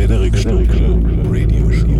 Frederik Stunkel Radio Show.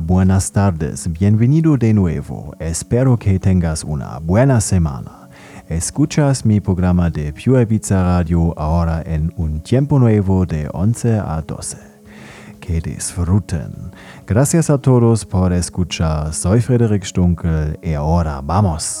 Buenas tardes, bienvenido de nuevo. Espero que tengas una buena semana. Escuchas mi programa de Pure Ibiza Radio ahora en un tiempo nuevo de 11 a 12. Que disfruten. Gracias a todos por escuchar. Soy Frederik Stunkel y ahora vamos.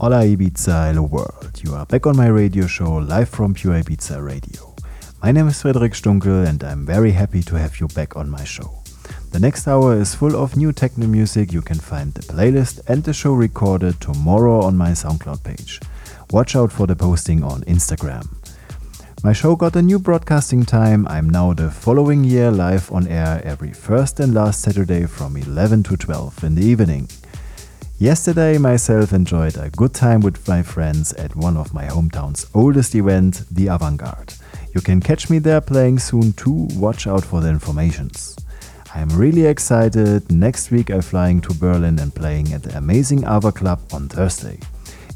Hola Ibiza, hello world. You are back on my radio show live from Pure Ibiza Radio. My name is Frederic Stunkel and I'm very happy to have you back on my show. The next hour is full of new techno music. You can find the playlist and the show recorded tomorrow on my SoundCloud page. Watch out for the posting on Instagram. My show got a new broadcasting time. I'm now the following year live on air every first and last Saturday from 11 to 12 in the evening. Yesterday, myself enjoyed a good time with my friends at one of my hometown's oldest event, the Avantgarde. You can catch me there playing soon too. Watch out for the informations. I'm really excited. Next week, I'm flying to Berlin and playing at the amazing Ava Club on Thursday.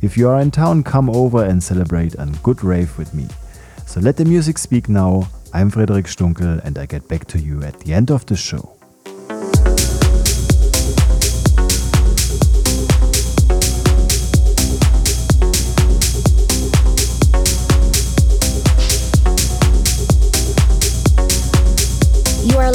If you are in town, come over and celebrate a good rave with me. So let the music speak now. I'm Frederic Stunkel and I get back to you at the end of the show.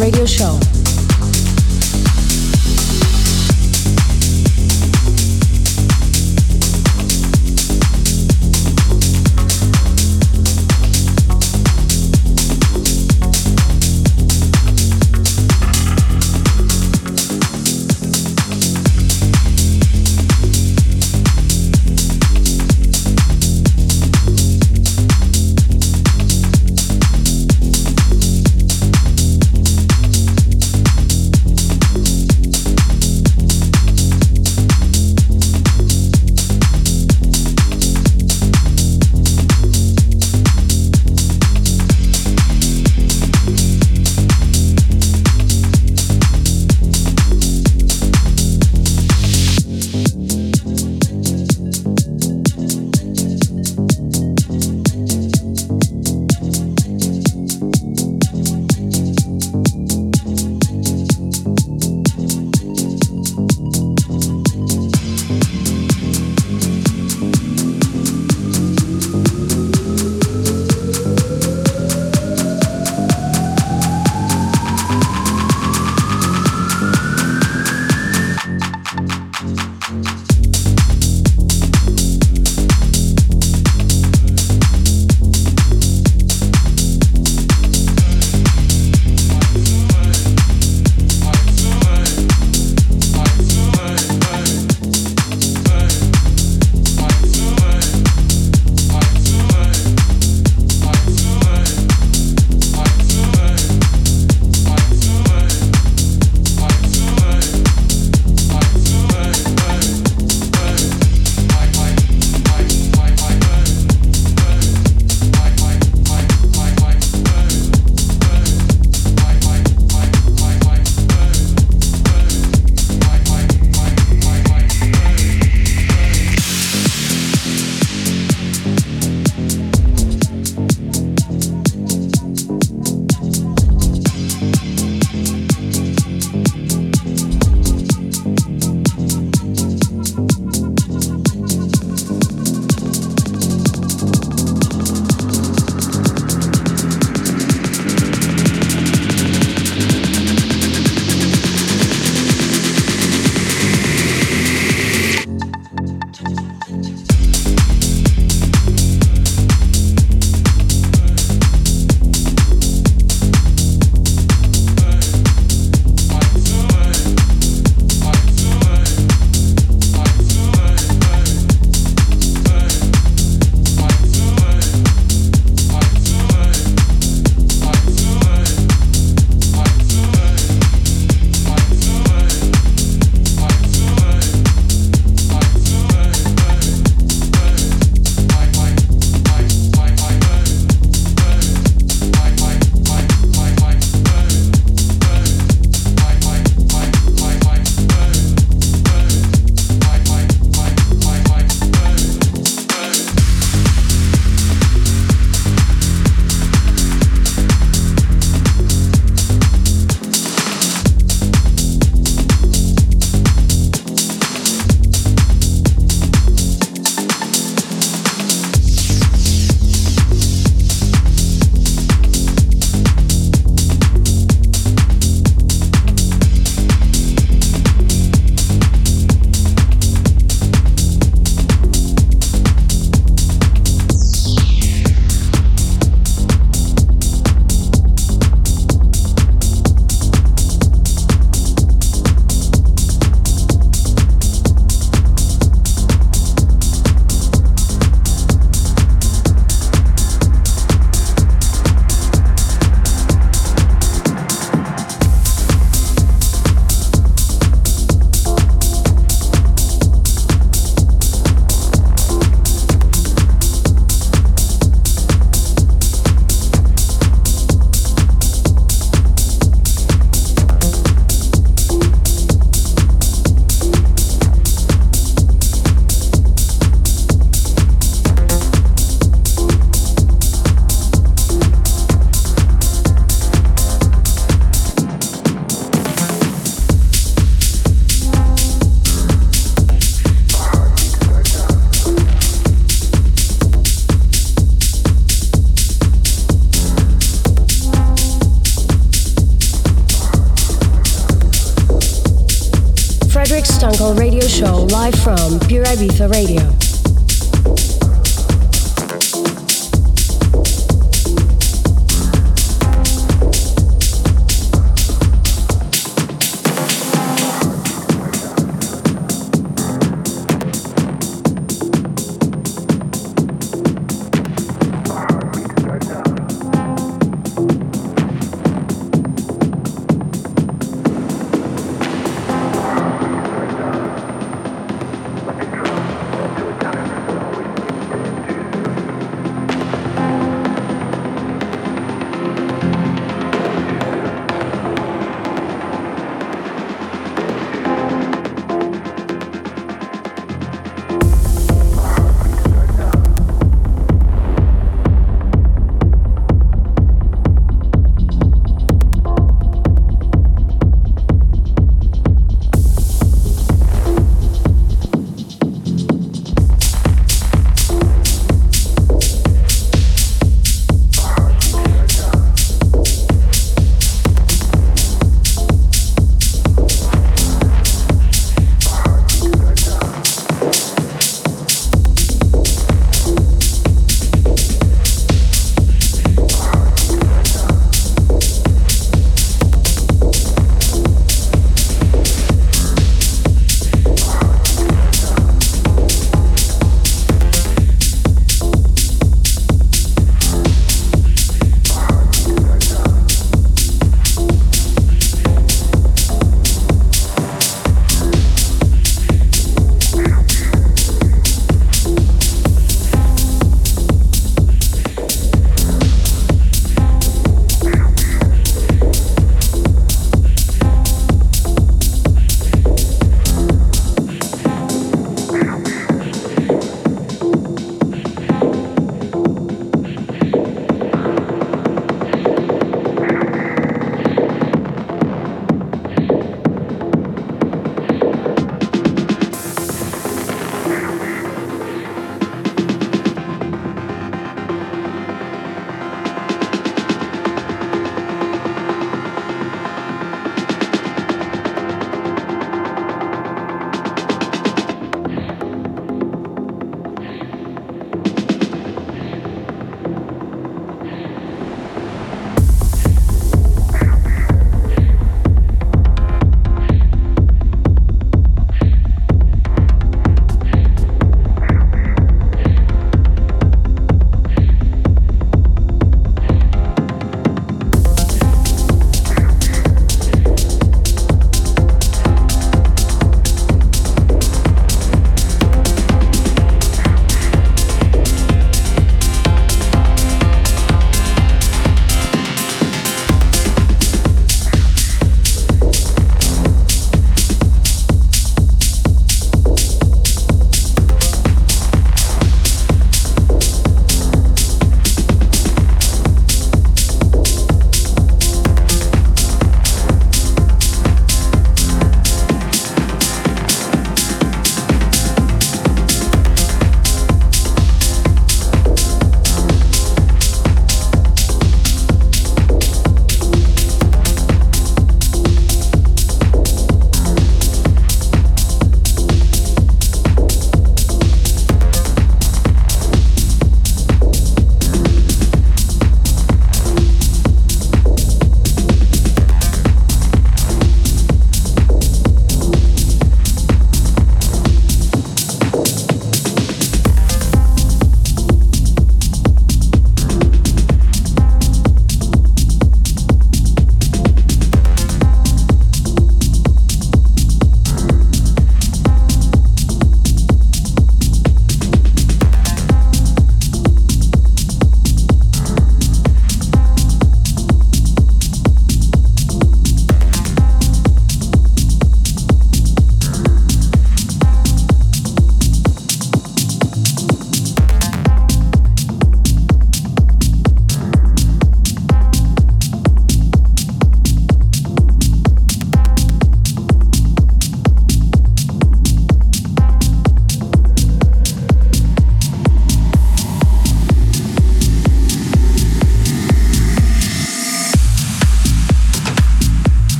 Radio Show.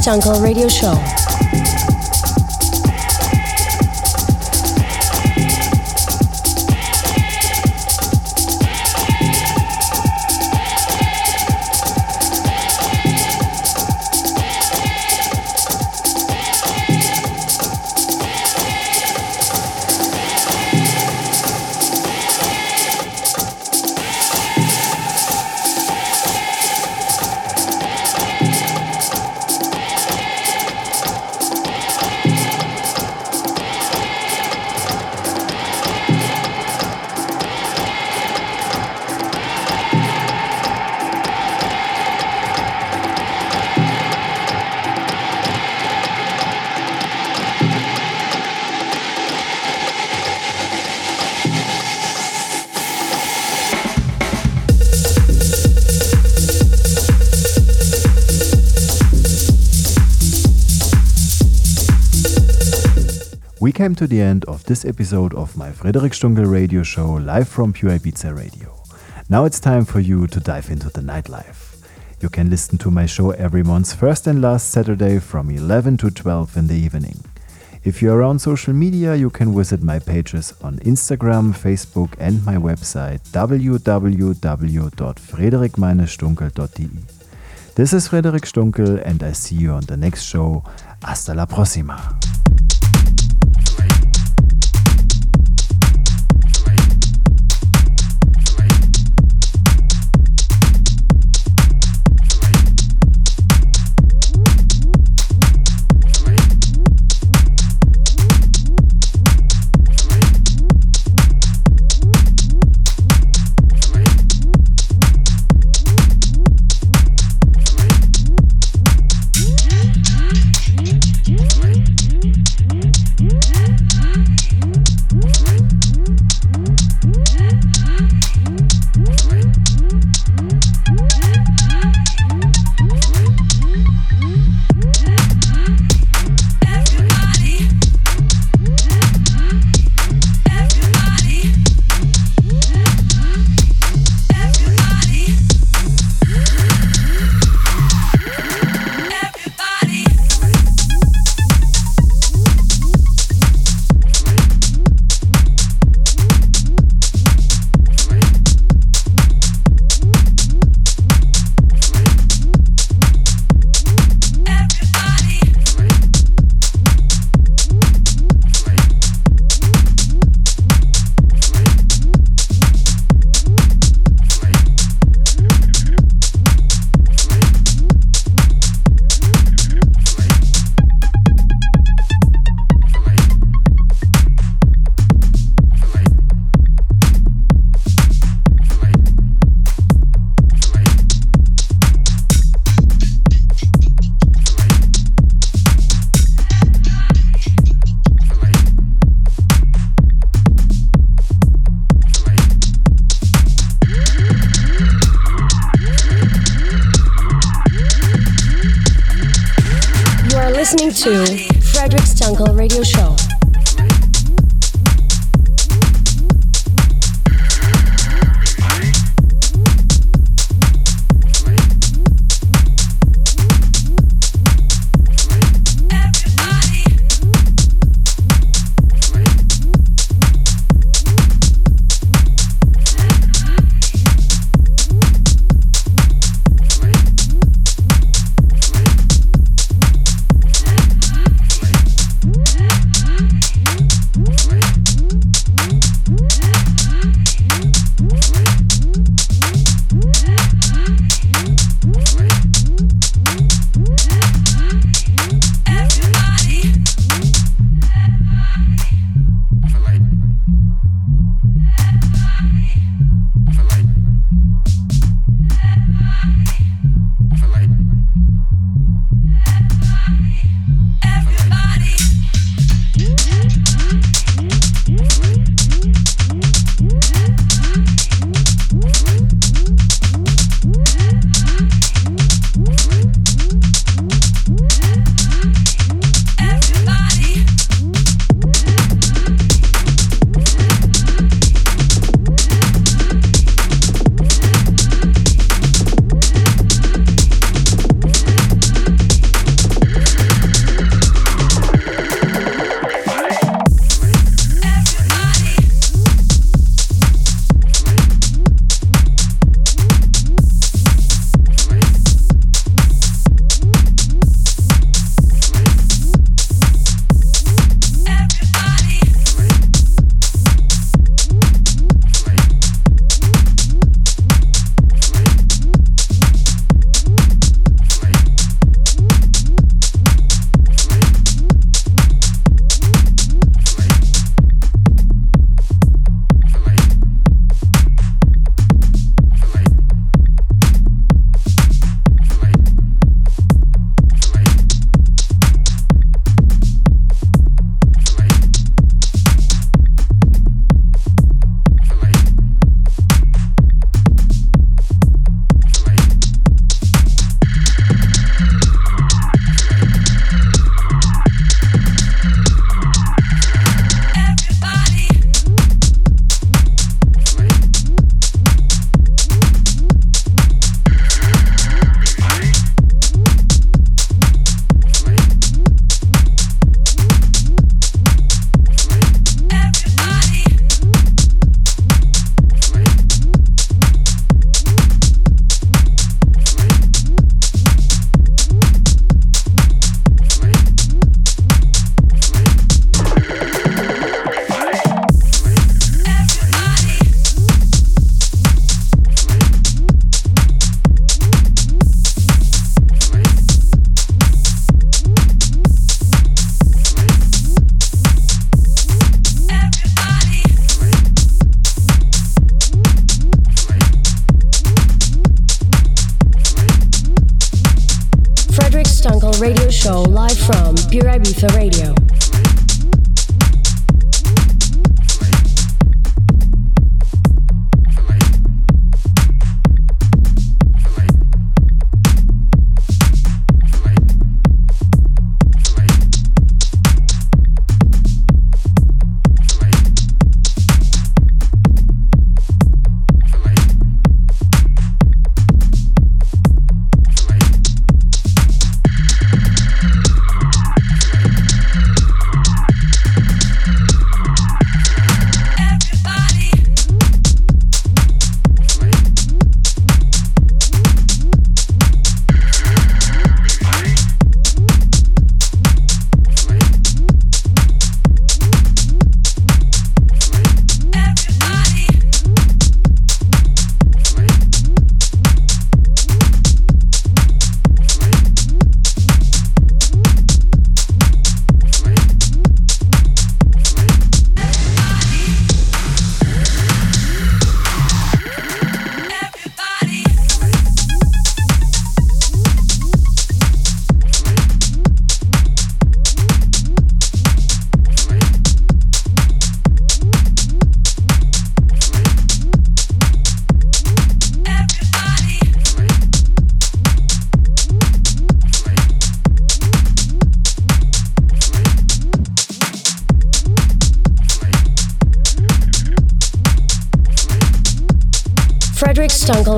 Stunkel Radio Show. Came to the end of this episode of my Frederic Stunkel radio show live from Pure Ibiza Radio. Now it's time for you to dive into the nightlife. You can listen to my show every month's first and last Saturday from 11 to 12 in the evening. If you're on social media, you can visit my pages on Instagram, Facebook, and my website www.frederic-stunkel.de. This is Frederic Stunkel, and I see you on the next show. Hasta la próxima.